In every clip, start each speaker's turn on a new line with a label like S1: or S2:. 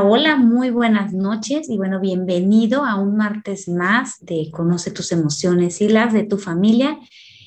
S1: Hola, muy buenas noches y bueno, bienvenido a un martes más de Conoce tus emociones y las de tu familia.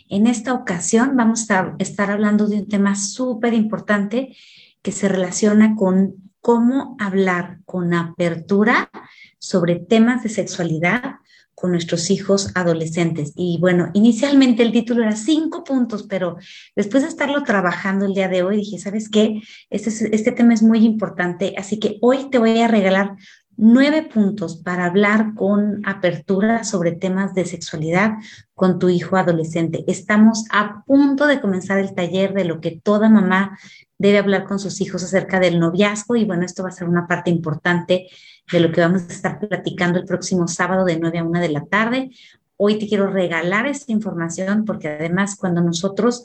S1: En esta ocasión vamos a estar hablando de un tema súper importante que se relaciona con cómo hablar con apertura sobre temas de sexualidad con nuestros hijos adolescentes. Y bueno, inicialmente el título era cinco puntos, pero después de estarlo trabajando el día de hoy, dije, ¿sabes qué? Este, este tema es muy importante, así que hoy te voy a regalar nueve puntos para hablar con apertura sobre temas de sexualidad con tu hijo adolescente. Estamos a punto de comenzar el taller de lo que toda mamá debe hablar con sus hijos acerca del noviazgo y bueno, esto va a ser una parte importante de lo que vamos a estar platicando el próximo sábado de 9 a 1 de la tarde. Hoy te quiero regalar esta información porque además cuando nosotros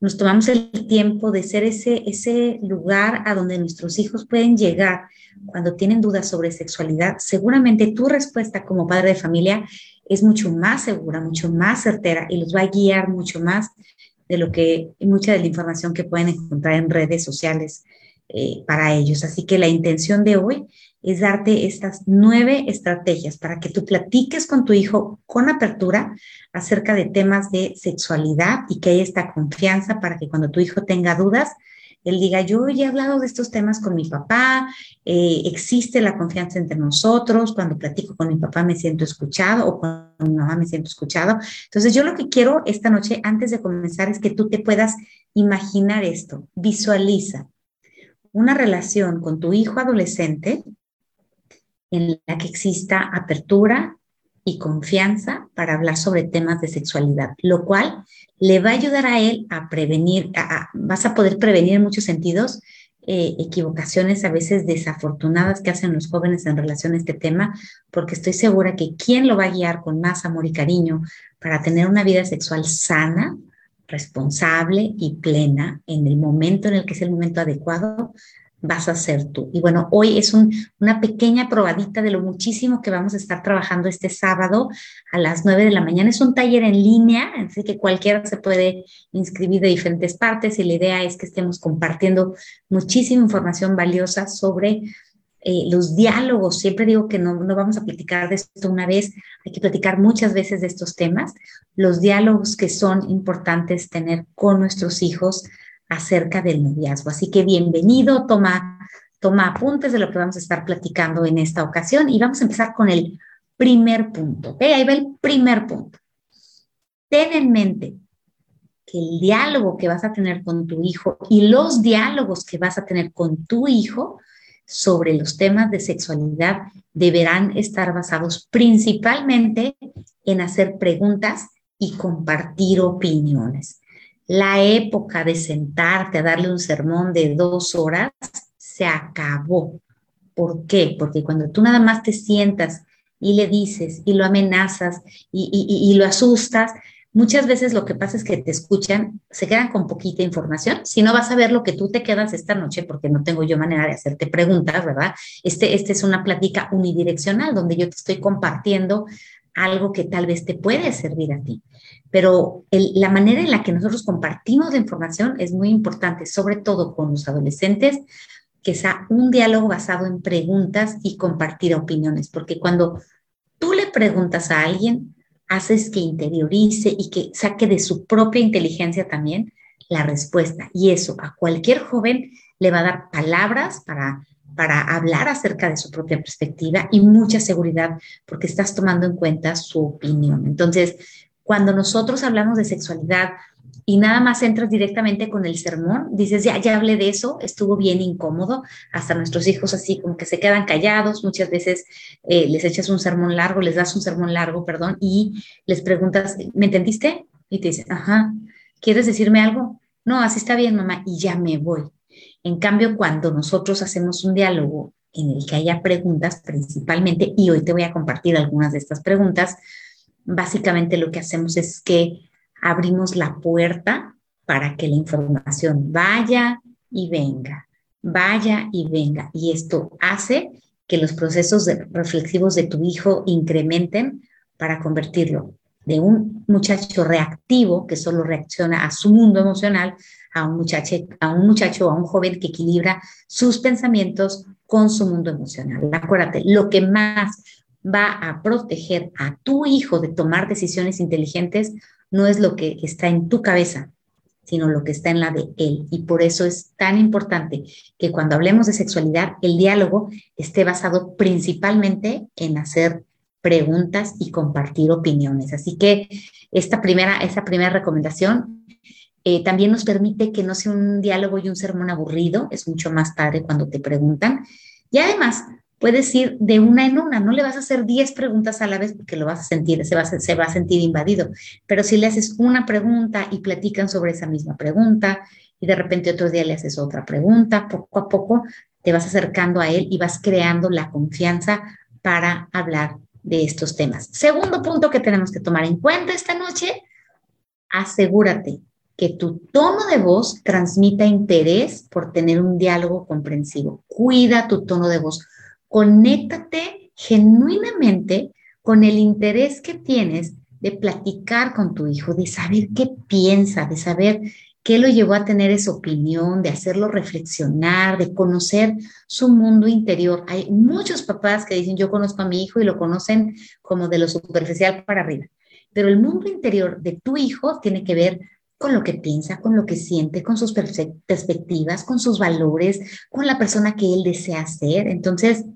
S1: nos tomamos el tiempo de ser ese, ese lugar a donde nuestros hijos pueden llegar cuando tienen dudas sobre sexualidad, seguramente tu respuesta como padre de familia es mucho más segura, mucho más certera y los va a guiar mucho más de lo que mucha de la información que pueden encontrar en redes sociales eh, para ellos. Así que la intención de hoy es darte estas nueve estrategias para que tú platiques con tu hijo con apertura acerca de temas de sexualidad y que haya esta confianza para que cuando tu hijo tenga dudas, él diga, yo ya he hablado de estos temas con mi papá, eh, existe la confianza entre nosotros, cuando platico con mi papá me siento escuchado o con mi mamá me siento escuchado. Entonces yo lo que quiero esta noche, antes de comenzar, es que tú te puedas imaginar esto, visualiza una relación con tu hijo adolescente en la que exista apertura y confianza para hablar sobre temas de sexualidad, lo cual le va a ayudar a él a prevenir, vas a poder prevenir en muchos sentidos eh, equivocaciones a veces desafortunadas que hacen los jóvenes en relación a este tema, porque estoy segura que quien lo va a guiar con más amor y cariño para tener una vida sexual sana, responsable y plena en el momento en el que es el momento adecuado, vas a ser tú. Y bueno, hoy es una pequeña probadita de lo muchísimo que vamos a estar trabajando este sábado a las 9 de la mañana. Es un taller en línea, así que cualquiera se puede inscribir de diferentes partes y la idea es que estemos compartiendo muchísima información valiosa sobre eh, los diálogos. Siempre digo que no, no vamos a platicar de esto una vez, hay que platicar muchas veces de estos temas. Los diálogos que son importantes tener con nuestros hijos acerca del noviazgo. Así que bienvenido, toma, toma apuntes de lo que vamos a estar platicando en esta ocasión y vamos a empezar con el primer punto. Ahí va el primer punto. Ten en mente que el diálogo que vas a tener con tu hijo y los diálogos que vas a tener con tu hijo sobre los temas de sexualidad deberán estar basados principalmente en hacer preguntas y compartir opiniones la época de sentarte a darle un sermón de dos horas se acabó. ¿Por qué? Porque cuando tú nada más te sientas y le dices y lo amenazas y, lo asustas, muchas veces lo que pasa es que te escuchan, se quedan con poquita información. Si no vas a ver lo que tú te quedas esta noche, porque no tengo yo manera de hacerte preguntas, ¿verdad? Este, este es una plática unidireccional donde yo te estoy compartiendo algo que tal vez te puede servir a ti. Pero la manera en la que nosotros compartimos la información es muy importante, sobre todo con los adolescentes, que sea un diálogo basado en preguntas y compartir opiniones, porque cuando tú le preguntas a alguien, haces que interiorice y que saque de su propia inteligencia también la respuesta. Y eso a cualquier joven le va a dar palabras para para hablar acerca de su propia perspectiva y mucha seguridad porque estás tomando en cuenta su opinión. Entonces, cuando nosotros hablamos de sexualidad y nada más entras directamente con el sermón, dices, ya, ya hablé de eso, estuvo bien incómodo, hasta nuestros hijos así como que se quedan callados, muchas veces eh, les echas un sermón largo, les das un sermón largo, perdón, y les preguntas, ¿me entendiste? Y te dicen, ajá, ¿quieres decirme algo? No, así está bien, mamá, y ya me voy. En cambio, cuando nosotros hacemos un diálogo en el que haya preguntas principalmente, y hoy te voy a compartir algunas de estas preguntas, básicamente lo que hacemos es que abrimos la puerta para que la información vaya y venga, vaya y venga. Y esto hace que los procesos reflexivos de tu hijo incrementen para convertirlo de un muchacho reactivo que solo reacciona a su mundo emocional a un muchacho, a un muchacho a un joven que equilibra sus pensamientos con su mundo emocional. Acuérdate, lo que más va a proteger a tu hijo de tomar decisiones inteligentes no es lo que está en tu cabeza, sino lo que está en la de él. Y por eso es tan importante que cuando hablemos de sexualidad, el diálogo esté basado principalmente en hacer preguntas y compartir opiniones. Así que esta primera, esta primera recomendación eh, también nos permite que no sea un diálogo y un sermón aburrido, es mucho más padre cuando te preguntan. Y además, puedes ir de una en una, no le vas a hacer 10 preguntas a la vez porque lo vas a sentir, se va a, se va a sentir invadido, pero si le haces una pregunta y platican sobre esa misma pregunta y de repente otro día le haces otra pregunta, poco a poco te vas acercando a él y vas creando la confianza para hablar de estos temas. Segundo punto que tenemos que tomar en cuenta esta noche, asegúrate que tu tono de voz transmita interés por tener un diálogo comprensivo. Cuida tu tono de voz. Conéctate genuinamente con el interés que tienes de platicar con tu hijo, de saber qué piensa, de saber qué lo llevó a tener esa opinión, de hacerlo reflexionar, de conocer su mundo interior. Hay muchos papás que dicen, yo conozco a mi hijo y lo conocen como de lo superficial para arriba, pero el mundo interior de tu hijo tiene que ver con lo que piensa, con lo que siente, con sus perspectivas, con sus valores, con la persona que él desea ser. Entonces,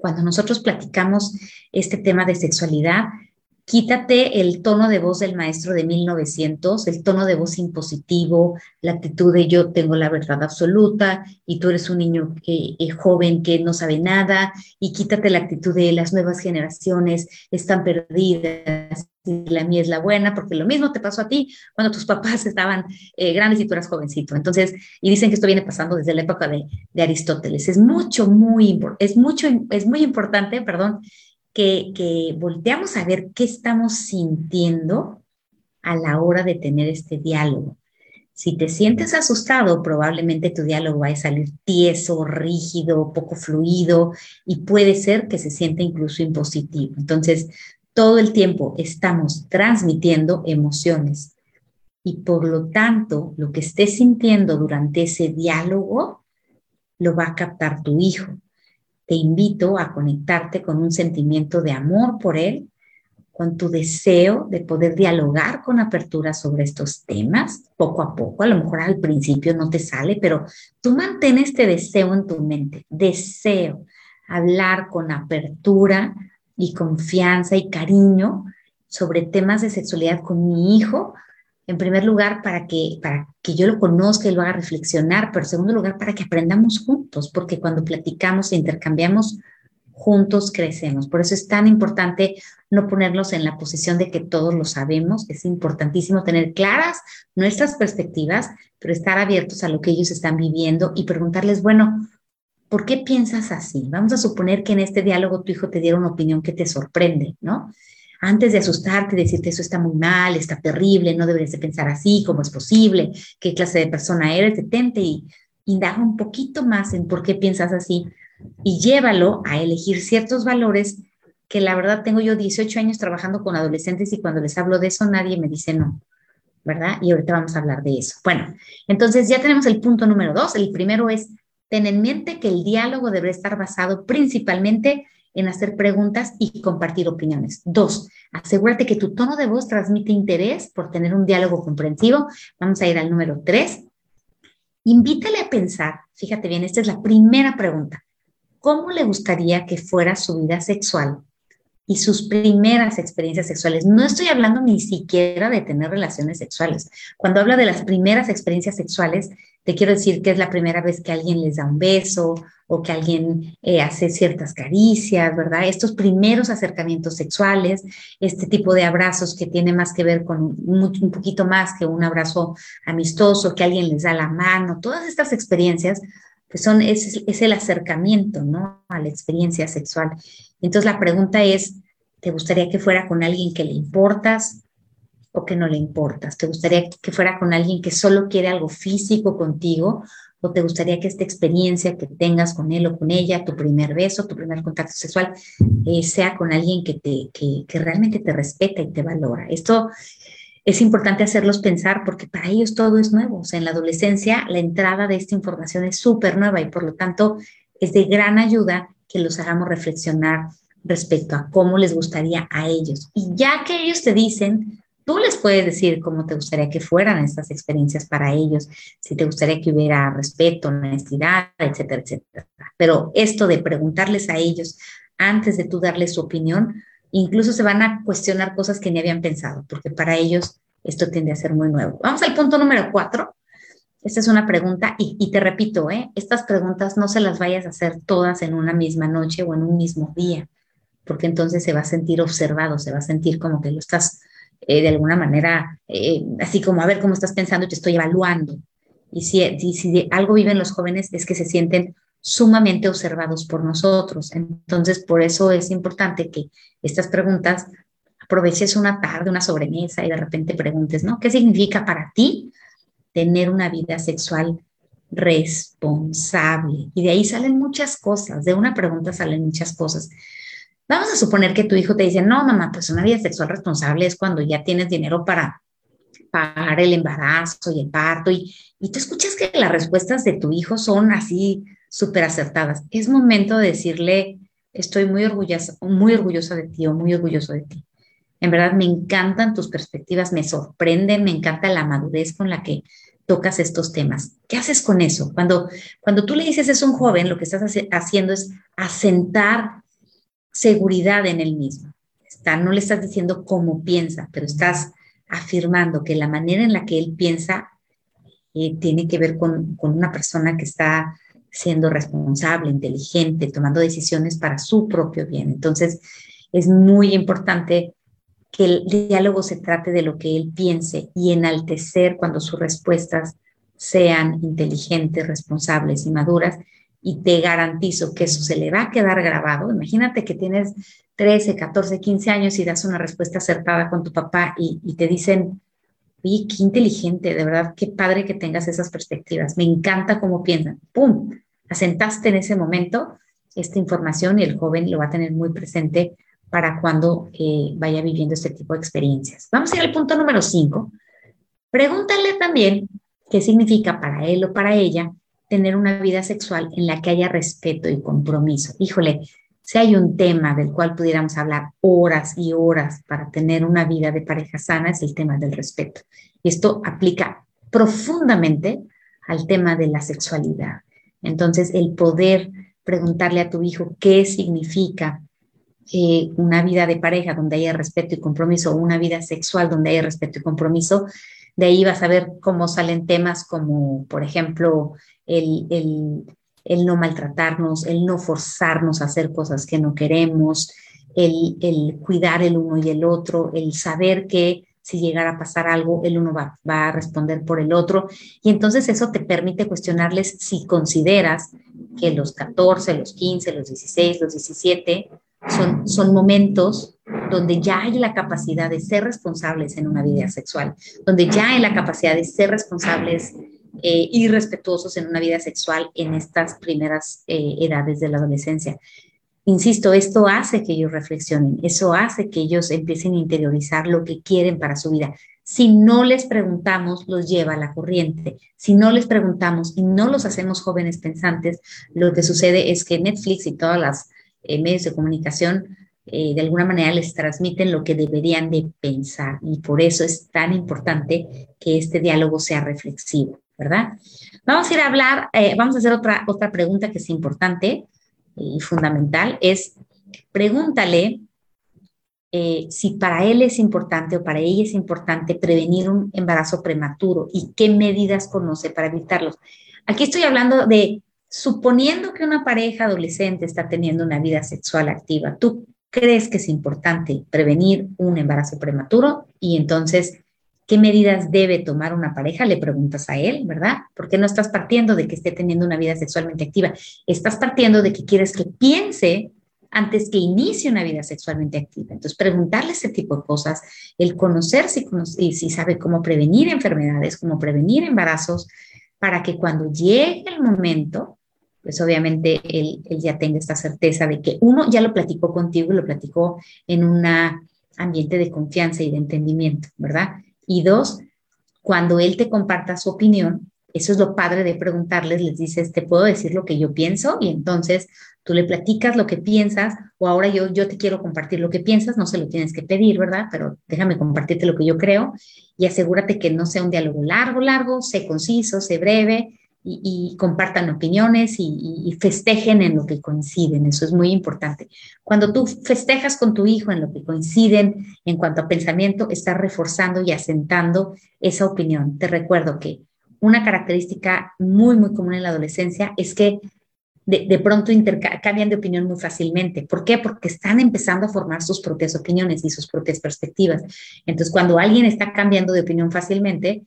S1: cuando nosotros platicamos este tema de sexualidad, quítate el tono de voz del maestro de 1900, el tono de voz impositivo, la actitud de yo tengo la verdad absoluta y tú eres un niño eh, joven que no sabe nada, y quítate la actitud de las nuevas generaciones están perdidas y la mía es la buena, porque lo mismo te pasó a ti cuando tus papás estaban eh, grandes y tú eras jovencito. Entonces, y dicen que esto viene pasando desde la época de, de Aristóteles. Es mucho, muy, es mucho, es muy importante, perdón, que, volteamos a ver qué estamos sintiendo a la hora de tener este diálogo. Si te sientes asustado, probablemente tu diálogo va a salir tieso, rígido, poco fluido y puede ser que se sienta incluso impositivo. Entonces, todo el tiempo estamos transmitiendo emociones y por lo tanto, lo que estés sintiendo durante ese diálogo lo va a captar tu hijo te invito a conectarte con un sentimiento de amor por él, con tu deseo de poder dialogar con apertura sobre estos temas, poco a poco, a lo mejor al principio no te sale, pero tú mantén este deseo en tu mente, deseo hablar con apertura y confianza y cariño sobre temas de sexualidad con mi hijo, en primer lugar, para que, para que yo lo conozca y lo haga reflexionar, pero en segundo lugar, para que aprendamos juntos, porque cuando platicamos e intercambiamos juntos, crecemos. Por eso es tan importante no ponernos en la posición de que todos lo sabemos. Es importantísimo tener claras nuestras perspectivas, pero estar abiertos a lo que ellos están viviendo y preguntarles, bueno, ¿por qué piensas así? Vamos a suponer que en este diálogo tu hijo te diera una opinión que te sorprende, ¿no? Antes de asustarte, decirte eso está muy mal, está terrible, no deberías de pensar así, cómo es posible, qué clase de persona eres, detente y indaga un poquito más en por qué piensas así y llévalo a elegir ciertos valores que la verdad tengo yo 18 años trabajando con adolescentes y cuando les hablo de eso nadie me dice no, ¿verdad? Y ahorita vamos a hablar de eso. Bueno, entonces ya tenemos el punto número dos. El primero es, ten en mente que el diálogo debe estar basado principalmente en hacer preguntas y compartir opiniones. Dos, asegúrate que tu tono de voz transmite interés por tener un diálogo comprensivo. Vamos a ir al número tres. Invítale a pensar, fíjate bien, esta es la primera pregunta. ¿Cómo le gustaría que fuera su vida sexual y sus primeras experiencias sexuales? No estoy hablando ni siquiera de tener relaciones sexuales. Cuando hablo de las primeras experiencias sexuales, te quiero decir que es la primera vez que alguien les da un beso o que alguien eh, hace ciertas caricias, ¿verdad? Estos primeros acercamientos sexuales, este tipo de abrazos que tiene más que ver con un poquito más que un abrazo amistoso, que alguien les da la mano, todas estas experiencias, pues son, es, es el acercamiento, ¿no? A la experiencia sexual. Entonces la pregunta es, ¿te gustaría que fuera con alguien que le importas? O que no le importas? ¿Te gustaría que fuera con alguien que solo quiere algo físico contigo o te gustaría que esta experiencia que tengas con él o con ella, tu primer beso, tu primer contacto sexual, eh, sea con alguien que, te, que, que realmente te respeta y te valora. Esto es importante hacerlos pensar porque para ellos todo es nuevo. O sea, en la adolescencia la entrada de esta información es súper nueva y por lo tanto es de gran ayuda que los hagamos reflexionar respecto a cómo les gustaría a ellos. Y ya que ellos te dicen, tú les puedes decir cómo te gustaría que fueran estas experiencias para ellos, si te gustaría que hubiera respeto, honestidad, etcétera, etcétera. Pero esto de preguntarles a ellos antes de tú darles su opinión, incluso se van a cuestionar cosas que ni habían pensado, porque para ellos esto tiende a ser muy nuevo. Vamos al punto número cuatro. Esta es una pregunta y, te repito, ¿eh? estas preguntas no se las vayas a hacer todas en una misma noche o en un mismo día, porque entonces se va a sentir observado, se va a sentir como que lo estás eh, de alguna manera, eh, así como a ver cómo estás pensando y te estoy evaluando. Y si, si algo viven los jóvenes es que se sienten sumamente observados por nosotros. Entonces, por eso es importante que estas preguntas aproveches una tarde, una sobremesa y de repente preguntes, ¿no? ¿Qué significa para ti tener una vida sexual responsable? Y de ahí salen muchas cosas, de una pregunta salen muchas cosas. Vamos a suponer que tu hijo te dice, no, mamá, pues una vida sexual responsable es cuando ya tienes dinero para pagar el embarazo y el parto y, y tú escuchas que las respuestas de tu hijo son así súper acertadas. Es momento de decirle, estoy muy orgullosa, muy orgullosa de ti o muy orgulloso de ti. En verdad me encantan tus perspectivas, me sorprenden, me encanta la madurez con la que tocas estos temas. ¿Qué haces con eso? Cuando, cuando tú le dices es un joven, lo que estás haciendo es asentar seguridad en él mismo. Está, no le estás diciendo cómo piensa, pero estás afirmando que la manera en la que él piensa eh, tiene que ver con, con una persona que está siendo responsable, inteligente, tomando decisiones para su propio bien. Entonces, es muy importante que el diálogo se trate de lo que él piense y enaltecer cuando sus respuestas sean inteligentes, responsables y maduras. Y te garantizo que eso se le va a quedar grabado. Imagínate que tienes 13, 14, 15 años y das una respuesta acertada con tu papá y, te dicen, oye, qué inteligente, de verdad, qué padre que tengas esas perspectivas, me encanta cómo piensan, ¡pum! Asentaste en ese momento esta información y el joven lo va a tener muy presente para cuando eh, vaya viviendo este tipo de experiencias. Vamos a ir al punto número 5. Pregúntale también qué significa para él o para ella tener una vida sexual en la que haya respeto y compromiso. Híjole, si hay un tema del cual pudiéramos hablar horas y horas para tener una vida de pareja sana, es el tema del respeto. Y esto aplica profundamente al tema de la sexualidad. Entonces, el poder preguntarle a tu hijo qué significa eh, una vida de pareja donde haya respeto y compromiso, una vida sexual donde haya respeto y compromiso, de ahí vas a ver cómo salen temas como, por ejemplo, el, el, no maltratarnos, el no forzarnos a hacer cosas que no queremos, el, el cuidar el uno y el otro, el saber que si llegara a pasar algo, el uno va, a responder por el otro. Y entonces eso te permite cuestionarles si consideras que los 14, los 15, los 16, los 17 son, son momentos donde ya hay la capacidad de ser responsables en una vida sexual, donde ya hay la capacidad de ser responsables eh, y respetuosos en una vida sexual en estas primeras eh, edades de la adolescencia. Insisto, esto hace que ellos reflexionen, eso hace que ellos empiecen a interiorizar lo que quieren para su vida. Si no les preguntamos, los lleva a la corriente. Si no les preguntamos y no los hacemos jóvenes pensantes, lo que sucede es que Netflix y todas las eh, medios de comunicación eh, de alguna manera les transmiten lo que deberían de pensar y por eso es tan importante que este diálogo sea reflexivo, ¿verdad? Vamos a ir a hablar, eh, vamos a hacer otra, otra pregunta que es importante y fundamental es pregúntale eh, si para él es importante o para ella es importante prevenir un embarazo prematuro y qué medidas conoce para evitarlos. Aquí estoy hablando de suponiendo que una pareja adolescente está teniendo una vida sexual activa, ¿tú crees que es importante prevenir un embarazo prematuro? Y entonces ¿Qué medidas debe tomar una pareja? Le preguntas a él, ¿verdad? Porque no estás partiendo de que esté teniendo una vida sexualmente activa. Estás partiendo de que quieres que piense antes que inicie una vida sexualmente activa. Entonces, preguntarle ese tipo de cosas, el conocer si, si sabe cómo prevenir enfermedades, cómo prevenir embarazos, para que cuando llegue el momento, pues obviamente él, ya tenga esta certeza de que uno ya lo platicó contigo y lo platicó en un ambiente de confianza y de entendimiento, ¿verdad? Y dos, cuando él te comparta su opinión, eso es lo padre de preguntarles, les dices, te puedo decir lo que yo pienso y entonces tú le platicas lo que piensas o ahora yo, yo te quiero compartir lo que piensas, no se lo tienes que pedir, ¿verdad? Pero déjame compartirte lo que yo creo y asegúrate que no sea un diálogo largo, largo, sé conciso, sé breve y, compartan opiniones y, festejen en lo que coinciden, eso es muy importante. Cuando tú festejas con tu hijo en lo que coinciden en cuanto a pensamiento, estás reforzando y asentando esa opinión. Te recuerdo que una característica muy, muy común en la adolescencia es que de, pronto cambian de opinión muy fácilmente. ¿Por qué? Porque están empezando a formar sus propias opiniones y sus propias perspectivas. Entonces, cuando alguien está cambiando de opinión fácilmente,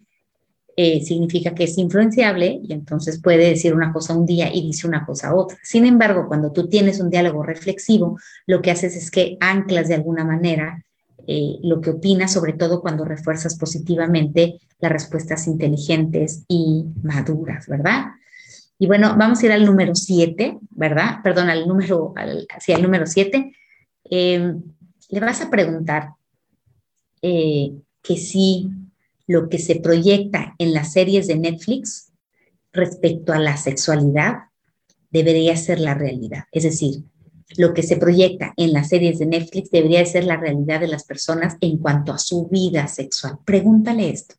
S1: eh, significa que es influenciable y entonces puede decir una cosa un día y dice una cosa otra. Sin embargo, cuando tú tienes un diálogo reflexivo, lo que haces es que anclas de alguna manera eh, lo que opinas, sobre todo cuando refuerzas positivamente las respuestas inteligentes y maduras, ¿verdad? Y bueno, vamos a ir al número 7, ¿verdad? Perdón, al número, al, sí, al número 7. Eh, le vas a preguntar que si lo que se proyecta en las series de Netflix respecto a la sexualidad debería ser la realidad. Es decir, lo que se proyecta en las series de Netflix debería ser la realidad de las personas en cuanto a su vida sexual. Pregúntale esto.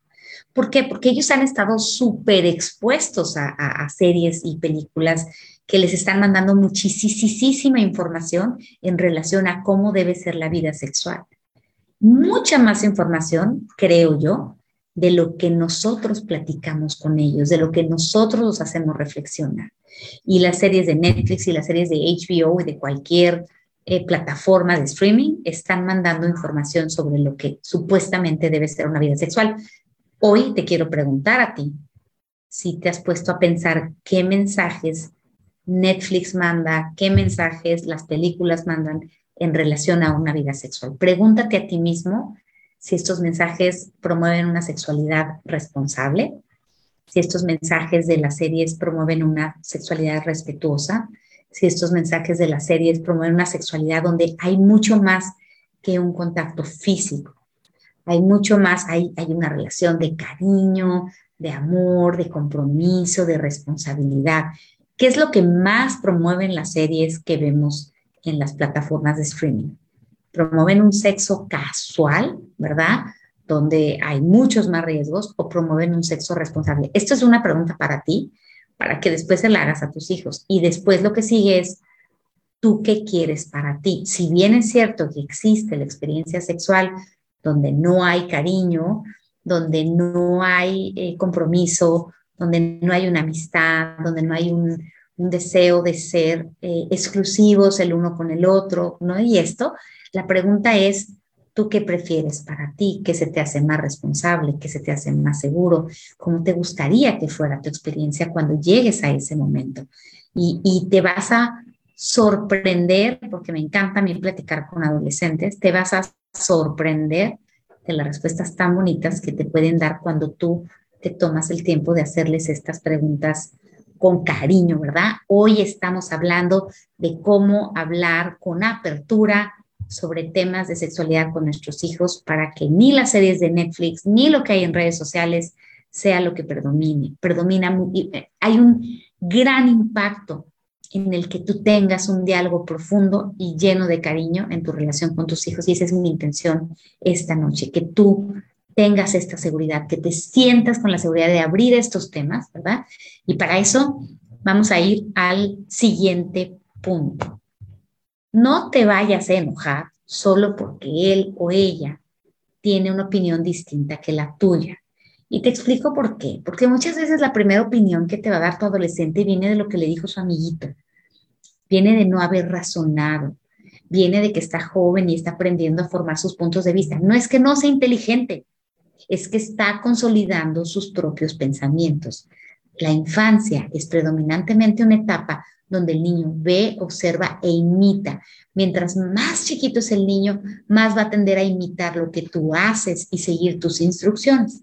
S1: ¿Por qué? Porque ellos han estado súper expuestos a, series y películas que les están mandando muchísima información en relación a cómo debe ser la vida sexual. Mucha más información, creo yo, de lo que nosotros platicamos con ellos, de lo que nosotros los hacemos reflexionar. Y las series de Netflix y las series de HBO y de cualquier eh, plataforma de streaming están mandando información sobre lo que supuestamente debe ser una vida sexual. Hoy te quiero preguntar a ti si te has puesto a pensar qué mensajes Netflix manda, qué mensajes las películas mandan en relación a una vida sexual. Pregúntate a ti mismo si estos mensajes promueven una sexualidad responsable, si estos mensajes de las series promueven una sexualidad respetuosa, si estos mensajes de las series promueven una sexualidad donde hay mucho más que un contacto físico hay mucho más, hay, una relación de cariño, de amor, de compromiso, de responsabilidad. ¿Qué es lo que más promueven las series que vemos en las plataformas de streaming? ¿Promueven un sexo casual, verdad? Donde hay muchos más riesgos o promueven un sexo responsable. Esto es una pregunta para ti, para que después se la hagas a tus hijos. Y después lo que sigue es, ¿tú qué quieres para ti? Si bien es cierto que existe la experiencia sexual donde no hay cariño, donde no hay eh, compromiso, donde no hay una amistad, donde no hay un, deseo de ser eh, exclusivos el uno con el otro, ¿no? Y esto, la pregunta es, ¿tú qué prefieres para ti? ¿Qué se te hace más responsable? ¿Qué se te hace más seguro? ¿Cómo te gustaría que fuera tu experiencia cuando llegues a ese momento? Y, y te vas a sorprender, porque me encanta a mí platicar con adolescentes, te vas a sorprender de las respuestas tan bonitas que te pueden dar cuando tú te tomas el tiempo de hacerles estas preguntas con cariño, ¿verdad? Hoy estamos hablando de cómo hablar con apertura sobre temas de sexualidad con nuestros hijos para que ni las series de Netflix ni lo que hay en redes sociales sea lo que predomine. Predomina, eh, hay un gran impacto en el que tú tengas un diálogo profundo y lleno de cariño en tu relación con tus hijos. Y esa es mi intención esta noche, que tú tengas esta seguridad, que te sientas con la seguridad de abrir estos temas, ¿verdad? Y para eso vamos a ir al siguiente punto. No te vayas a enojar solo porque él o ella tiene una opinión distinta que la tuya. Y te explico por qué. Porque muchas veces la primera opinión que te va a dar tu adolescente viene de lo que le dijo su amiguito viene de no haber razonado, viene de que está joven y está aprendiendo a formar sus puntos de vista. No es que no sea inteligente, es que está consolidando sus propios pensamientos. La infancia es predominantemente una etapa donde el niño ve, observa e imita. Mientras más chiquito es el niño, más va a tender a imitar lo que tú haces y seguir tus instrucciones.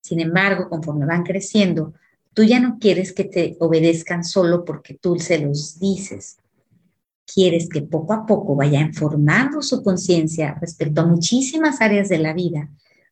S1: Sin embargo, conforme van creciendo, Tú ya no quieres que te obedezcan solo porque tú se los dices. Quieres que poco a poco vayan formando su conciencia respecto a muchísimas áreas de la vida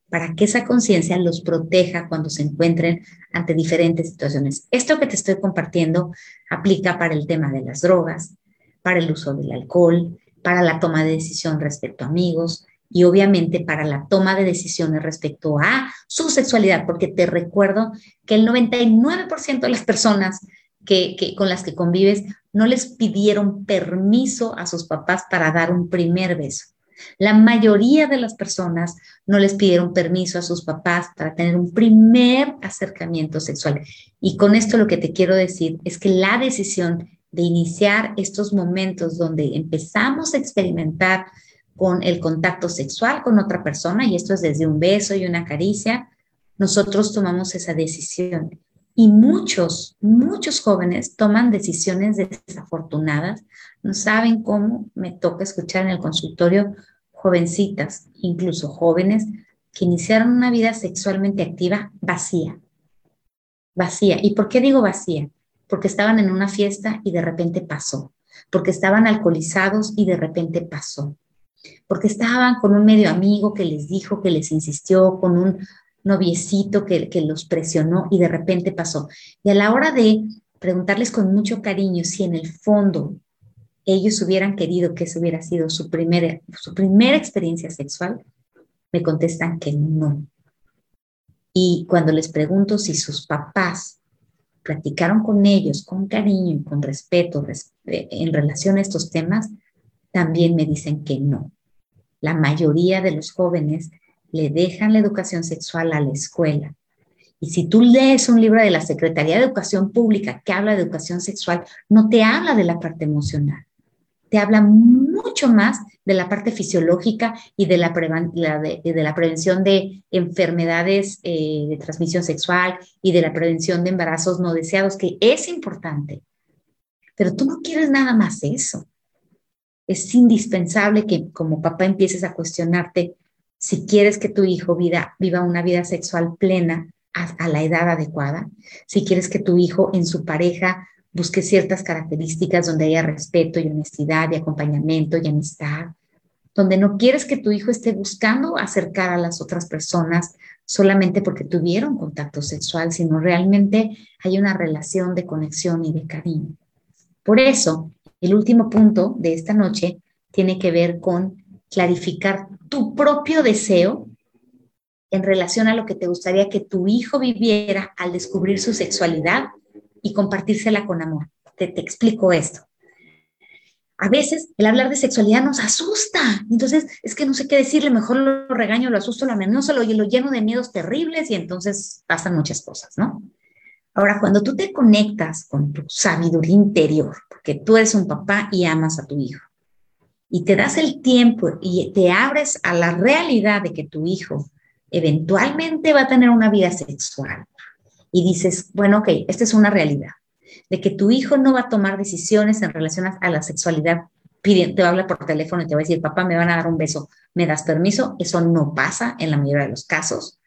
S1: para que esa conciencia los proteja cuando se encuentren ante diferentes situaciones. Esto que te estoy compartiendo aplica para el tema de las drogas, para el uso del alcohol, para la toma de decisión respecto a amigos y obviamente para la toma de decisiones respecto a su sexualidad, porque te recuerdo que el 99% de las personas que, con las que convives no les pidieron permiso a sus papás para dar un primer beso. La mayoría de las personas no les pidieron permiso a sus papás para tener un primer acercamiento sexual. Y con esto lo que te quiero decir es que la decisión de iniciar estos momentos donde empezamos a experimentar con el contacto sexual con otra persona, y esto es desde un beso y una caricia, nosotros tomamos esa decisión. Y muchos, muchos jóvenes toman decisiones desafortunadas, no saben cómo me toca escuchar en el consultorio jovencitas, incluso jóvenes, que iniciaron una vida sexualmente activa vacía. Vacía. ¿Y por qué digo vacía? Porque estaban en una fiesta y de repente pasó. Porque estaban alcoholizados y de repente pasó. Porque estaban con un medio amigo que les dijo, que les insistió, con un noviecito que, que los presionó y de repente pasó. Y a la hora de preguntarles con mucho cariño si en el fondo ellos hubieran querido que esa hubiera sido su primera, su primera experiencia sexual, me contestan que no. Y cuando les pregunto si sus papás platicaron con ellos con cariño y con respeto eh, en relación a estos temas, también me dicen que no. La mayoría de los jóvenes le dejan la educación sexual a la escuela. Y si tú lees un libro de la Secretaría de Educación Pública que habla de educación sexual, no te habla de la parte emocional, te habla mucho más de la parte fisiológica y de la, de, la prevención de enfermedades eh, de transmisión sexual y de la prevención de embarazos no deseados, que es importante. Pero tú no quieres nada más eso. Es indispensable que como papá empieces a cuestionarte si quieres que tu hijo viva una vida sexual plena a, la edad adecuada, si quieres que tu hijo en su pareja busque ciertas características donde haya respeto y honestidad y acompañamiento y amistad, donde no quieres que tu hijo esté buscando acercar a las otras personas solamente porque tuvieron contacto sexual, sino realmente hay una relación de conexión y de cariño. Por eso, el último punto de esta noche tiene que ver con clarificar tu propio deseo en relación a lo que te gustaría que tu hijo viviera al descubrir su sexualidad y compartírsela con amor. Te, explico esto. A veces el hablar de sexualidad nos asusta, entonces es que no sé qué decirle, mejor lo regaño, lo asusto, lo amenazo, lo, lo lleno de miedos terribles y entonces pasan muchas cosas, ¿no? Ahora, cuando tú te conectas con tu sabiduría interior, porque tú eres un papá y amas a tu hijo, y te das el tiempo y te abres a la realidad de que tu hijo eventualmente va a tener una vida sexual y dices, bueno, ok, esta es una realidad, de que tu hijo no va a tomar decisiones en relación a, la sexualidad, te va a hablar por teléfono y te va a decir, papá, me van a dar un beso, ¿me das permiso? Eso no pasa en la mayoría de los casos.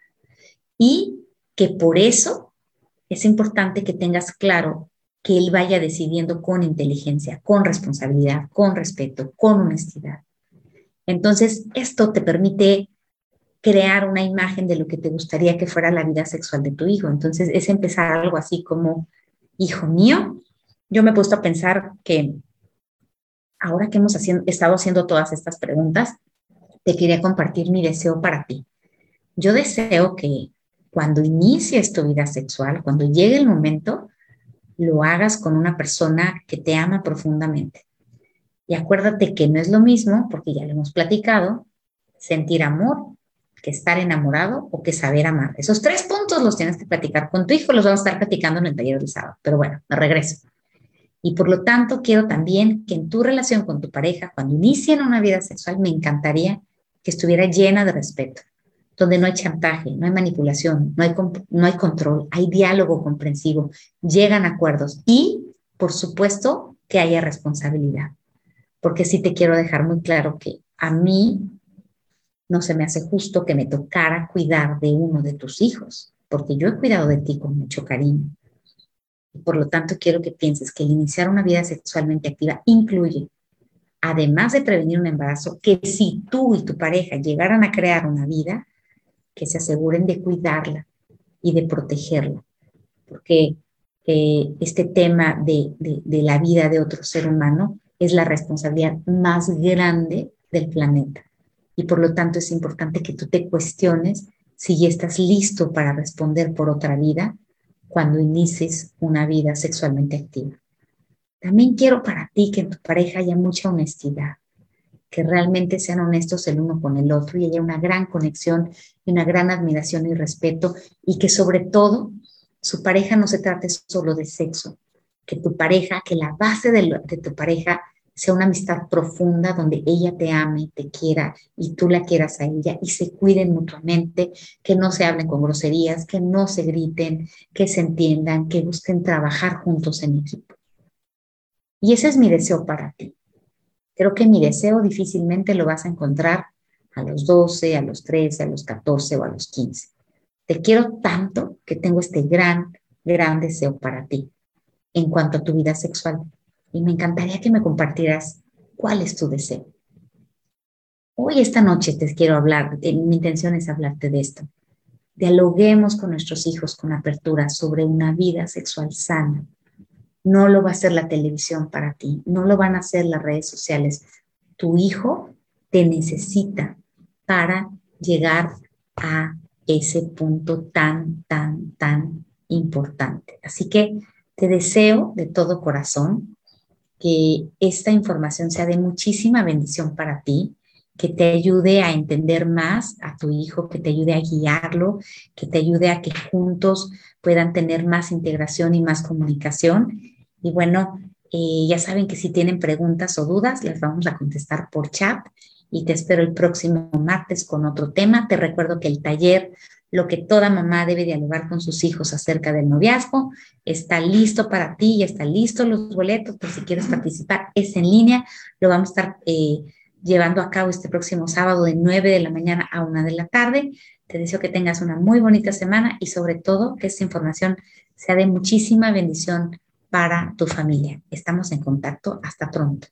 S1: Y que por eso es importante que tengas claro que él vaya decidiendo con inteligencia, con responsabilidad, con respeto, con honestidad. Entonces, esto te permite crear una imagen de lo que te gustaría que fuera la vida sexual de tu hijo. Entonces, es empezar algo así como, hijo mío, yo me he puesto a pensar que ahora que hemos estado haciendo todas estas preguntas, te quería compartir mi deseo para ti. Yo deseo que cuando inicies tu vida sexual, cuando llegue el momento, lo hagas con una persona que te ama profundamente. Y acuérdate que no es lo mismo, porque ya lo hemos platicado, sentir amor que estar enamorado o que saber amar. Esos tres puntos los tienes que platicar con tu hijo, los vamos a estar platicando en el taller del sábado. Pero bueno, me regreso. Y por lo tanto, quiero también que en tu relación con tu pareja, cuando inicien una vida sexual, me encantaría que estuviera llena de respeto, donde no hay chantaje, no hay manipulación, no hay, no hay control, hay diálogo comprensivo, llegan acuerdos y, por supuesto, que haya responsabilidad. Porque sí te quiero dejar muy claro que a mí no se me hace justo que me tocara cuidar de uno de tus hijos, porque yo he cuidado de ti con mucho cariño. Por lo tanto, quiero que pienses que iniciar una vida sexualmente activa incluye, además de prevenir un embarazo, que si tú y tu pareja llegaran a crear una vida, que se aseguren de cuidarla y de protegerla. Porque eh, este tema de, de la vida de otro ser humano es la responsabilidad más grande del planeta. Y por lo tanto es importante que tú te cuestiones si ya estás listo para responder por otra vida cuando inicies una vida sexualmente activa. También quiero para ti que en tu pareja haya mucha honestidad, que realmente sean honestos el uno con el otro y haya una gran conexión y una gran admiración y respeto y que sobre todo su pareja no se trate solo de sexo, que tu pareja, que la base de, de tu pareja sea una amistad profunda donde ella te ame, te quiera y tú la quieras a ella y se cuiden mutuamente, que no se hablen con groserías, que no se griten, que se entiendan, que busquen trabajar juntos en equipo. Y ese es mi deseo para ti. Creo que mi deseo difícilmente lo vas a encontrar a los 12, a los 13, a los 14 o a los 15. Te quiero tanto que tengo este gran, gran deseo para ti en cuanto a tu vida sexual y me encantaría que me compartieras cuál es tu deseo. Hoy, esta noche, te quiero hablar, eh, mi intención es hablarte de esto. Dialoguemos con nuestros hijos con apertura sobre una vida sexual sana. No lo va a hacer la televisión para ti, no lo van a hacer las redes sociales. Tu hijo te necesita para llegar a ese punto tan, tan, tan importante. Así que te deseo de todo corazón que esta información sea de muchísima bendición para ti, que te ayude a entender más a tu hijo, que te ayude a guiarlo, que te ayude a que juntos puedan tener más integración y más comunicación. Y bueno, eh, ya saben que si tienen preguntas o dudas, las vamos a contestar por chat y te espero el próximo martes con otro tema. Te recuerdo que el taller lo que toda mamá debe dialogar con sus hijos acerca del noviazgo. Está listo para ti, ya está listo los boletos, por si quieres participar, es en línea. Lo vamos a estar eh, llevando a cabo este próximo sábado de 9 de la mañana a 1 de la tarde. Te deseo que tengas una muy bonita semana y sobre todo que esta información sea de muchísima bendición para tu familia. Estamos en contacto. Hasta pronto.